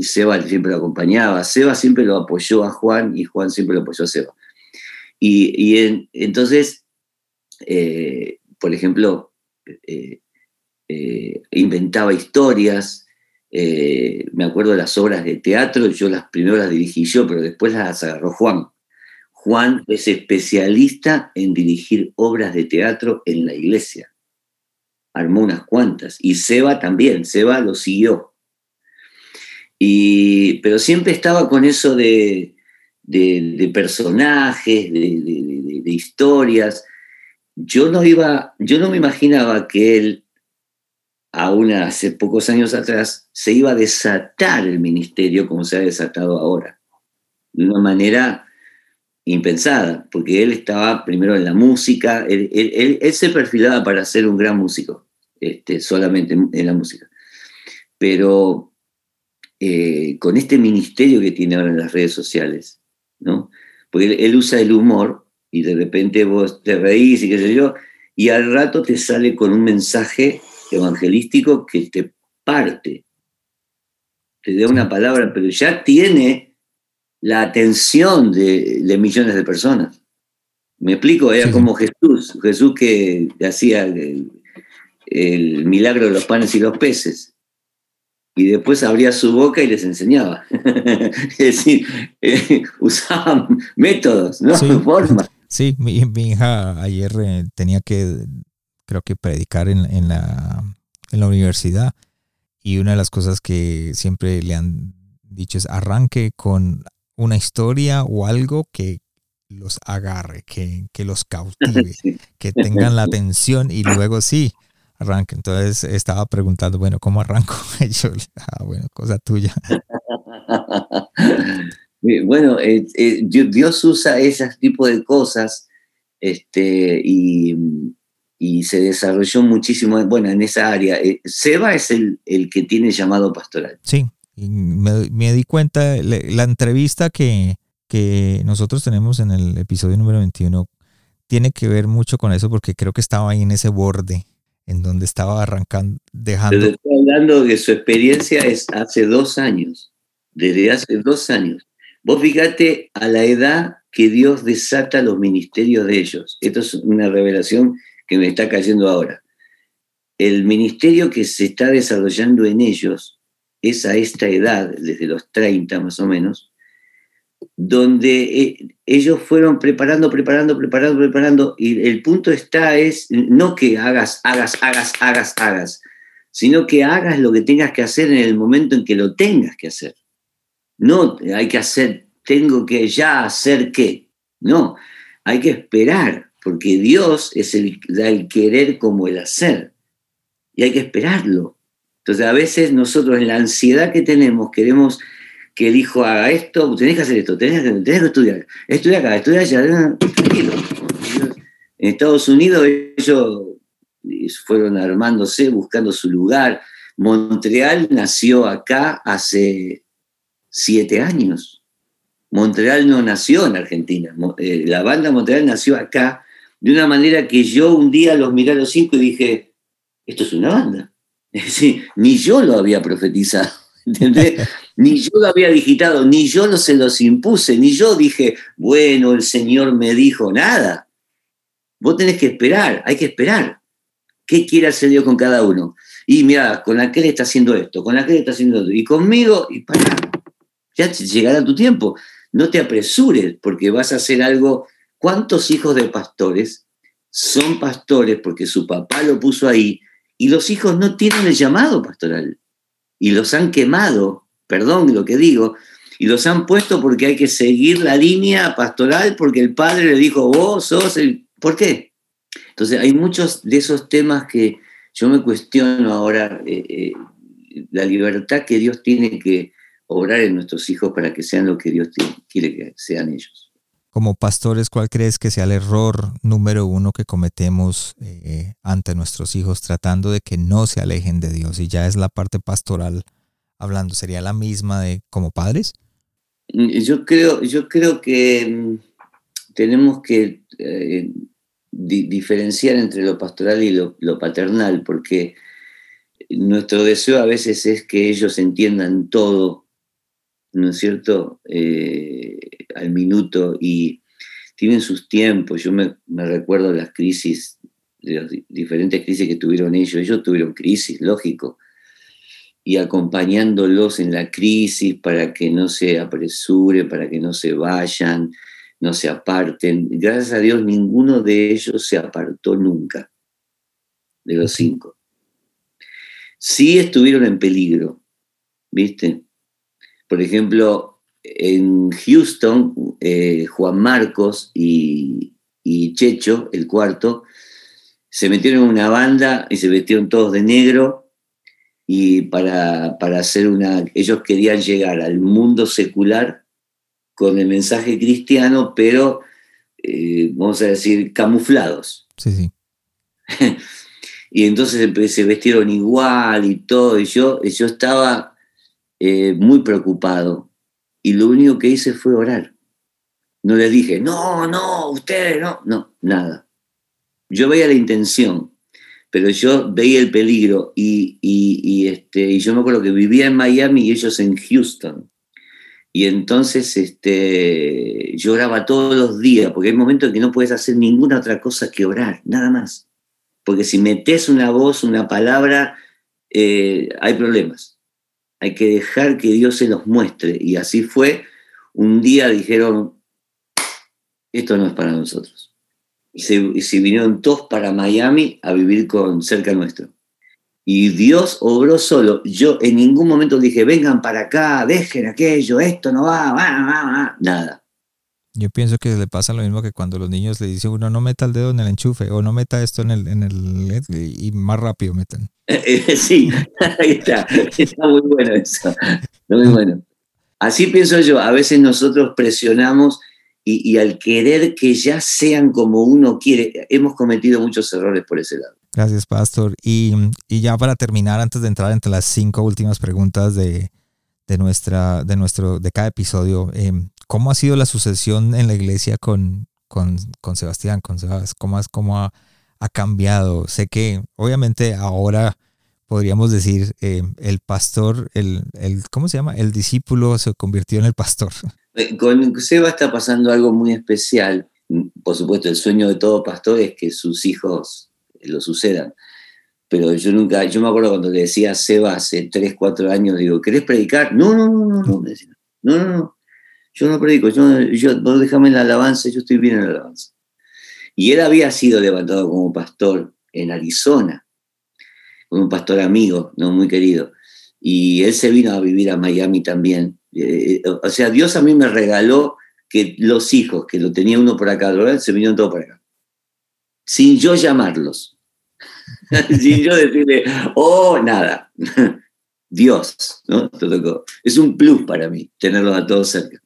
Seba siempre lo acompañaba. Seba siempre lo apoyó a Juan y Juan siempre lo apoyó a Seba. Y, entonces, eh, por ejemplo, eh, eh, inventaba historias, eh, me acuerdo de las obras de teatro, yo las primeras las dirigí yo, pero después las agarró Juan. Juan es especialista en dirigir obras de teatro en la iglesia. Armó unas cuantas. Y Seba también, Seba lo siguió. Y, pero siempre estaba con eso de, de, personajes, de, de, historias. Yo no iba, yo no me imaginaba que él aún hace pocos años atrás, se iba a desatar el ministerio como se ha desatado ahora, de una manera impensada, porque él estaba primero en la música, él, se perfilaba para ser un gran músico, este, solamente en la música. Pero eh, con este ministerio que tiene ahora en las redes sociales, ¿no? Porque él, él, usa el humor y de repente vos te reís y qué sé yo, y al rato te sale con un mensaje evangelístico que te parte, te da una palabra, pero ya tiene la atención de, millones de personas. Me explico, era como Jesús, Jesús que hacía el, milagro de los panes y los peces. Y después abría su boca y les enseñaba. es decir, eh, usaban métodos, no formas. Sí, mi, hija ayer eh, tenía que creo que predicar en, en, la, en la universidad. Y una de las cosas que siempre le han dicho es arranque con una historia o algo que los agarre, que, que los cautive, que tengan la atención y luego sí, arranque. Entonces estaba preguntando, bueno, ¿cómo arranco? Yo, ah, bueno, cosa tuya. Bueno, eh, eh, Dios usa ese tipo de cosas este, y, y se desarrolló muchísimo, bueno, en esa área. Eh, Seba es el, el que tiene llamado pastoral. Sí, me, me di cuenta, la entrevista que, que nosotros tenemos en el episodio número 21 tiene que ver mucho con eso porque creo que estaba ahí en ese borde en donde estaba arrancando, dejando... Pero estoy hablando de su experiencia es hace dos años, desde hace dos años. Vos fíjate a la edad que Dios desata los ministerios de ellos. Esto es una revelación que me está cayendo ahora. El ministerio que se está desarrollando en ellos es a esta edad, desde los 30 más o menos, donde eh, ellos fueron preparando, preparando, preparando, preparando, y el punto está es no que hagas, hagas, hagas, hagas, hagas, sino que hagas lo que tengas que hacer en el momento en que lo tengas que hacer. No hay que hacer, tengo que ya hacer qué. No, hay que esperar porque Dios es el, da el querer como el hacer, y hay que esperarlo. Entonces a veces nosotros en la ansiedad que tenemos queremos que el hijo haga esto, tenés que hacer esto, tenés que, estudiar, estudia acá, estudia allá. En Estados Unidos ellos fueron armándose, buscando su lugar. Montreal nació acá hace siete años. Montreal no nació en Argentina. Eh, la banda Montreal nació acá de una manera que yo un día los miré a los cinco y dije, esto es una banda. ni yo lo había profetizado, ni yo lo había digitado, ni yo no se los impuse, ni yo dije, bueno, el Señor me dijo nada. Vos tenés que esperar, hay que esperar. ¿Qué quiere hacer Dios con cada uno? Y mira, con aquel está haciendo esto, con aquel está haciendo esto, y conmigo, y para. Ya llegará tu tiempo. No te apresures, porque vas a hacer algo. ¿Cuántos hijos de pastores son pastores porque su papá lo puso ahí y los hijos no tienen el llamado pastoral? Y los han quemado, perdón lo que digo, y los han puesto porque hay que seguir la línea pastoral porque el padre le dijo, vos sos el... ¿Por qué? Entonces hay muchos de esos temas que yo me cuestiono ahora, eh, eh, la libertad que Dios tiene que obrar en nuestros hijos para que sean lo que Dios quiere que sean ellos. Como pastores, ¿cuál crees que sea el error número uno que cometemos eh, ante nuestros hijos tratando de que no se alejen de Dios? Y ya es la parte pastoral hablando, ¿sería la misma de como padres? Mm, yo creo, yo creo que mm, tenemos que eh, diferenciar entre lo pastoral y lo, paternal, porque nuestro deseo a veces es que ellos entiendan todo, ¿no es cierto?, eh, al minuto y tienen sus tiempos. Yo me, recuerdo las crisis, las diferentes crisis que tuvieron ellos. Ellos tuvieron crisis, lógico, y acompañándolos en la crisis para que no se apresuren, para que no se vayan, no se aparten. Gracias a Dios ninguno de ellos se apartó nunca, de los cinco. Sí estuvieron en peligro, ¿viste? Por ejemplo, en Houston, eh, Juan Marcos y, y Checho, el cuarto, se metieron en una banda y se vestieron todos de negro y para, hacer una... Ellos querían llegar al mundo secular con el mensaje cristiano, pero, eh, vamos a decir, camuflados. Sí, sí. y entonces se vestieron igual y todo, y yo, yo estaba eh, muy preocupado, y lo único que hice fue orar. No les dije, no, no, ustedes no, no, nada. Yo veía la intención, pero yo veía el peligro y, este, y yo me acuerdo que vivía en Miami y ellos en Houston. Y entonces este, yo oraba todos los días, porque hay momentos en que no puedes hacer ninguna otra cosa que orar, nada más. Porque si metes una voz, una palabra, eh, hay problemas. Hay que dejar que Dios se los muestre. Y así fue. Un día dijeron, esto no es para nosotros y se, vinieron todos para Miami a vivir con cerca nuestro. Y Dios obró solo. Yo en ningún momento dije, vengan para acá, dejen aquello, esto no va, va, va, va. nada. Yo pienso que le pasa lo mismo que cuando los niños le dicen uno no meta el dedo en el enchufe o no meta esto en el, en el y más rápido metan. sí, ahí está. Está muy bueno eso. Muy bueno. Así pienso yo. A veces nosotros presionamos y, al querer que ya sean como uno quiere, hemos cometido muchos errores por ese lado. Gracias, Pastor. Y, ya para terminar, antes de entrar entre las cinco últimas preguntas de, nuestra, de, nuestro, de cada episodio, em, ¿cómo ha sido la sucesión en la iglesia con, con, Sebastián, con? ¿Cómo, cómo ha, cambiado? Sé que obviamente ahora podríamos decir em, el pastor, el, el, ¿cómo se llama? El discípulo se convirtió en el pastor. Eh, con Seba está pasando algo muy especial. Por supuesto, el sueño de todo pastor es que sus hijos lo sucedan. Pero yo nunca, yo me acuerdo cuando le decía a Seba hace 3, 4 años, digo, ¿querés predicar? No, no, no, no, no, no, no, no, yo no predico, yo, yo, no déjame en la alabanza, yo estoy bien en la alabanza. Y él había sido levantado como pastor en Arizona, como un pastor amigo, no muy querido. Y él se vino a vivir a Miami también. Eh, o sea, Dios a mí me regaló que los hijos, que lo tenía uno por acá, se vinieron todos por acá. Sin yo llamarlos. Sin yo decirle, oh, nada. Dios, ¿no? Es un plus para mí tenerlos a todos cerca.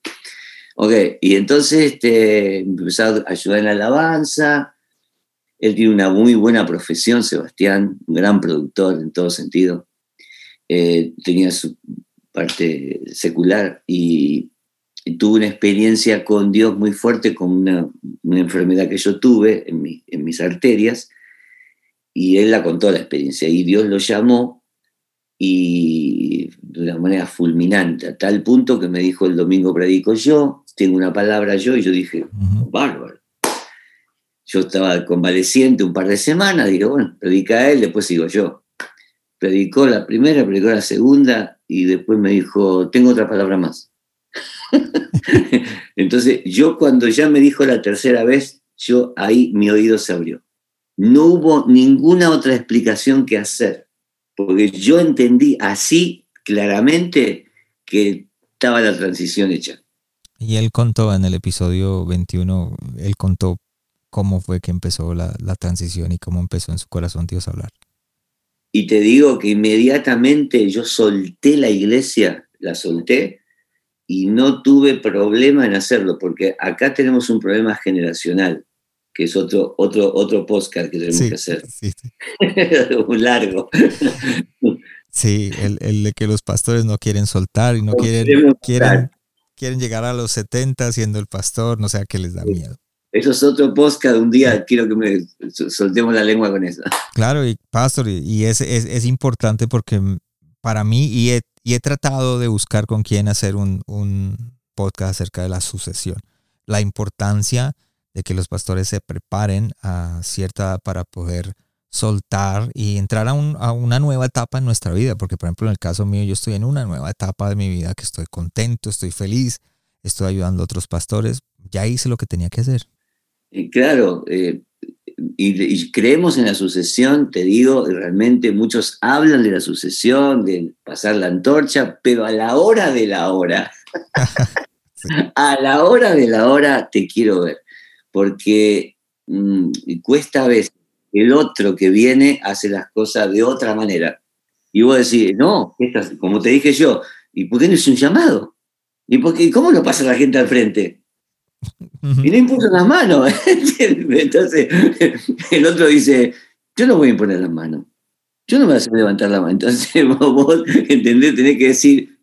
Ok, y entonces este, empecé a ayudar en la alabanza. Él tiene una muy buena profesión, Sebastián, un gran productor en todo sentido. Eh, tenía su parte secular y, tuve una experiencia con Dios muy fuerte, con una, enfermedad que yo tuve en, en mis arterias, y él la contó la experiencia, y Dios lo llamó y de una manera fulminante, a tal punto que me dijo el domingo predico yo, tengo una palabra yo, y yo dije, bárbaro. Yo estaba convaleciente un par de semanas, digo, bueno, predica él, después sigo yo. Predicó la primera, predicó la segunda, y después me dijo, tengo otra palabra más. Entonces, yo cuando ya me dijo la tercera vez, yo ahí mi oído se abrió. No hubo ninguna otra explicación que hacer porque yo entendí así claramente que estaba la transición hecha. Y él contó en el episodio 21, él contó cómo fue que empezó la, transición y cómo empezó en su corazón Dios a hablar. Y te digo que inmediatamente yo solté la iglesia, la solté, y no tuve problema en hacerlo, porque acá tenemos un problema generacional que es otro, otro, otro podcast que tenemos que hacer. Sí, Un largo. Sí, el, de que los pastores no quieren soltar y no, quieren, quieren, quieren llegar a los 70 siendo el pastor, no sé a qué les da miedo. Eso es otro podcast, un día quiero que me soltemos la lengua con eso. Claro, y pastor, y es, es, es importante porque para mí, y he, y he, tratado de buscar con quién hacer un, un podcast acerca de la sucesión, la importancia de que los pastores se preparen a cierta edad para poder soltar y entrar a, una nueva etapa en nuestra vida. Porque, por ejemplo, en el caso mío, yo estoy en una nueva etapa de mi vida que estoy contento, estoy feliz, estoy ayudando a otros pastores. Ya hice lo que tenía que hacer. Claro, eh, y, creemos en la sucesión, te digo, realmente muchos hablan de la sucesión, de pasar la antorcha, pero a la hora de la hora, a la hora de la hora te quiero ver porque mm, cuesta a veces el otro que viene hace las cosas de otra manera. Y vos decís, no, como te dije yo, ¿y por qué no es un llamado? ¿Y por qué, cómo lo pasa la gente al frente? Y no impuso las manos. Entonces, el otro dice, yo no voy a imponer las manos. Yo no me voy a hacer levantar la mano. Entonces, vos, vos entendés, tenés que decir,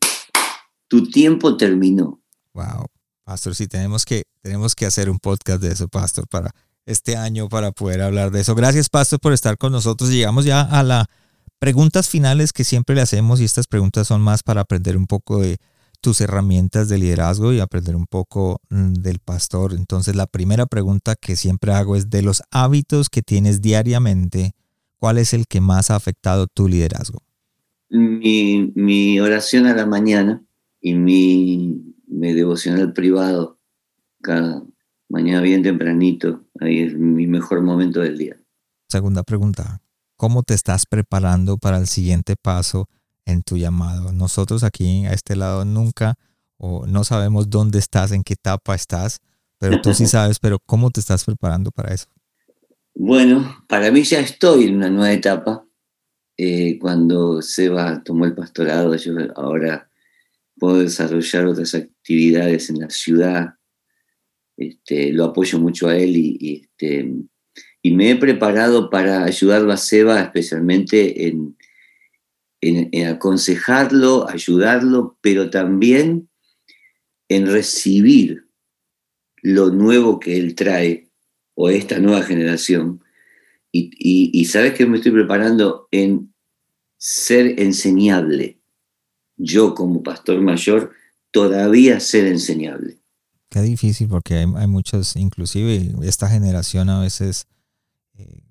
tu tiempo terminó. Wow. Pastor, sí, tenemos que, tenemos que hacer un podcast de eso, Pastor, para este año, para poder hablar de eso. Gracias, Pastor, por estar con nosotros. Llegamos ya a las preguntas finales que siempre le hacemos y estas preguntas son más para aprender un poco de tus herramientas de liderazgo y aprender un poco mm, del pastor. Entonces, la primera pregunta que siempre hago es de los hábitos que tienes diariamente, ¿cuál es el que más ha afectado tu liderazgo? Mi, mi oración a la mañana y mi mi devocional privado cada mañana bien tempranito. Ahí es mi mejor momento del día. Segunda pregunta, ¿cómo te estás preparando para el siguiente paso en tu llamado? Nosotros aquí a este lado nunca o no sabemos dónde estás, en qué etapa estás, pero tú sí sabes, pero ¿cómo te estás preparando para eso? Bueno, para mí ya estoy en una nueva etapa. Eh, cuando Seba tomó el pastorado, yo ahora puedo desarrollar otras actividades en la ciudad. Este, lo apoyo mucho a él y, este, y, me he preparado para ayudarlo a Seba especialmente en, en, aconsejarlo, ayudarlo, pero también en recibir lo nuevo que él trae o esta nueva generación. Y, y sabes que me estoy preparando en ser enseñable yo como pastor mayor todavía ser enseñable. Qué difícil porque hay, muchos, inclusive esta generación a veces eh,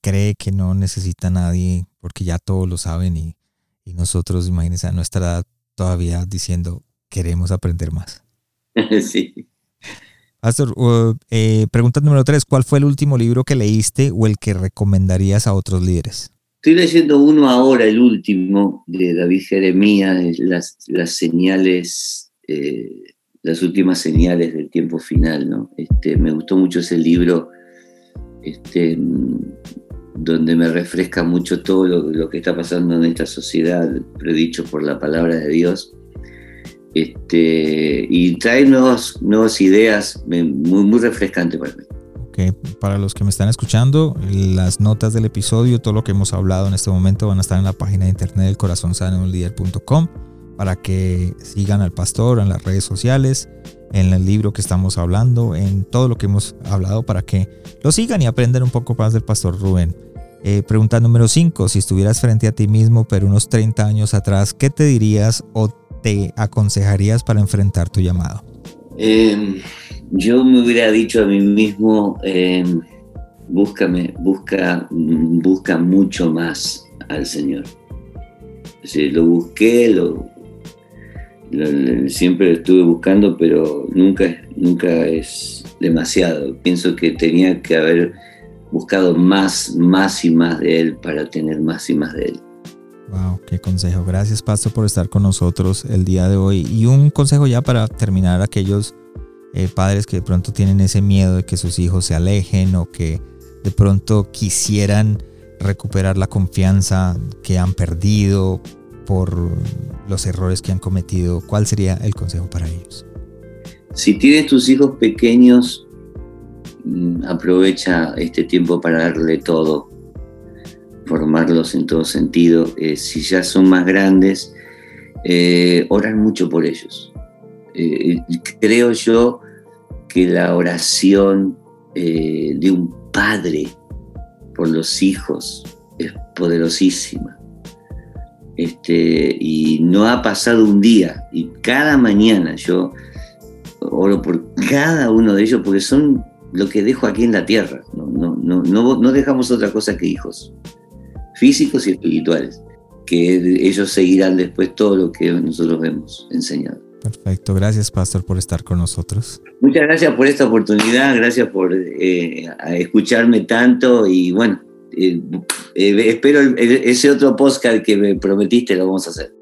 cree que no necesita a nadie porque ya todos lo saben y, nosotros, imagínense, a nuestra edad todavía diciendo queremos aprender más. sí. Pastor, eh, pregunta número tres, ¿cuál fue el último libro que leíste o el que recomendarías a otros líderes? Estoy leyendo uno ahora, el último, de David Jeremías, las, las señales, eh, las últimas señales del tiempo final, ¿no? Este, me gustó mucho ese libro, este, donde me refresca mucho todo lo, que está pasando en esta sociedad, predicho por la palabra de Dios. Este, y trae nuevas, nuevas ideas muy, muy refrescante para mí. Ok, que para los que me están escuchando, las notas del episodio, todo lo que hemos hablado en este momento van a estar en la página de internet del corazonsanounlider.com para que sigan al pastor en las redes sociales, en el libro que estamos hablando, en todo lo que hemos hablado para que lo sigan y aprendan un poco más del pastor Rubén. Eh, pregunta número 5, si estuvieras frente a ti mismo pero unos 30 años atrás, ¿qué te dirías o te aconsejarías para enfrentar tu llamado? Em, yo me hubiera dicho a mí mismo, em, búscame, busca, busca mucho más al Señor. lo busqué, lo, siempre lo estuve buscando, pero nunca, nunca es demasiado. Pienso que tenía que haber buscado más, más y más de Él para tener más y más de Él. Wow, qué consejo. Gracias, Pastor, por estar con nosotros el día de hoy. Y un consejo ya para terminar aquellos eh, padres que de pronto tienen ese miedo de que sus hijos se alejen o que de pronto quisieran recuperar la confianza que han perdido por los errores que han cometido. ¿Cuál sería el consejo para ellos? Si tienes tus hijos pequeños, mm, aprovecha este tiempo para darle todo formarlos en todo sentido. Eh, si ya son más grandes, eh, orar mucho por ellos. Eh, creo yo que la oración de un padre por los hijos es poderosísima. Este, y no ha pasado un día, y cada mañana yo oro por cada uno de ellos porque son lo que dejo aquí en la tierra. No, no, no, no, no dejamos otra cosa que hijos físicos y espirituales, que ellos seguirán después todo lo que nosotros hemos enseñado. Perfecto, gracias Pastor por estar con nosotros. Muchas gracias por esta oportunidad, gracias por eh, escucharme tanto y bueno, espero ese otro podcast que me prometiste lo vamos a hacer.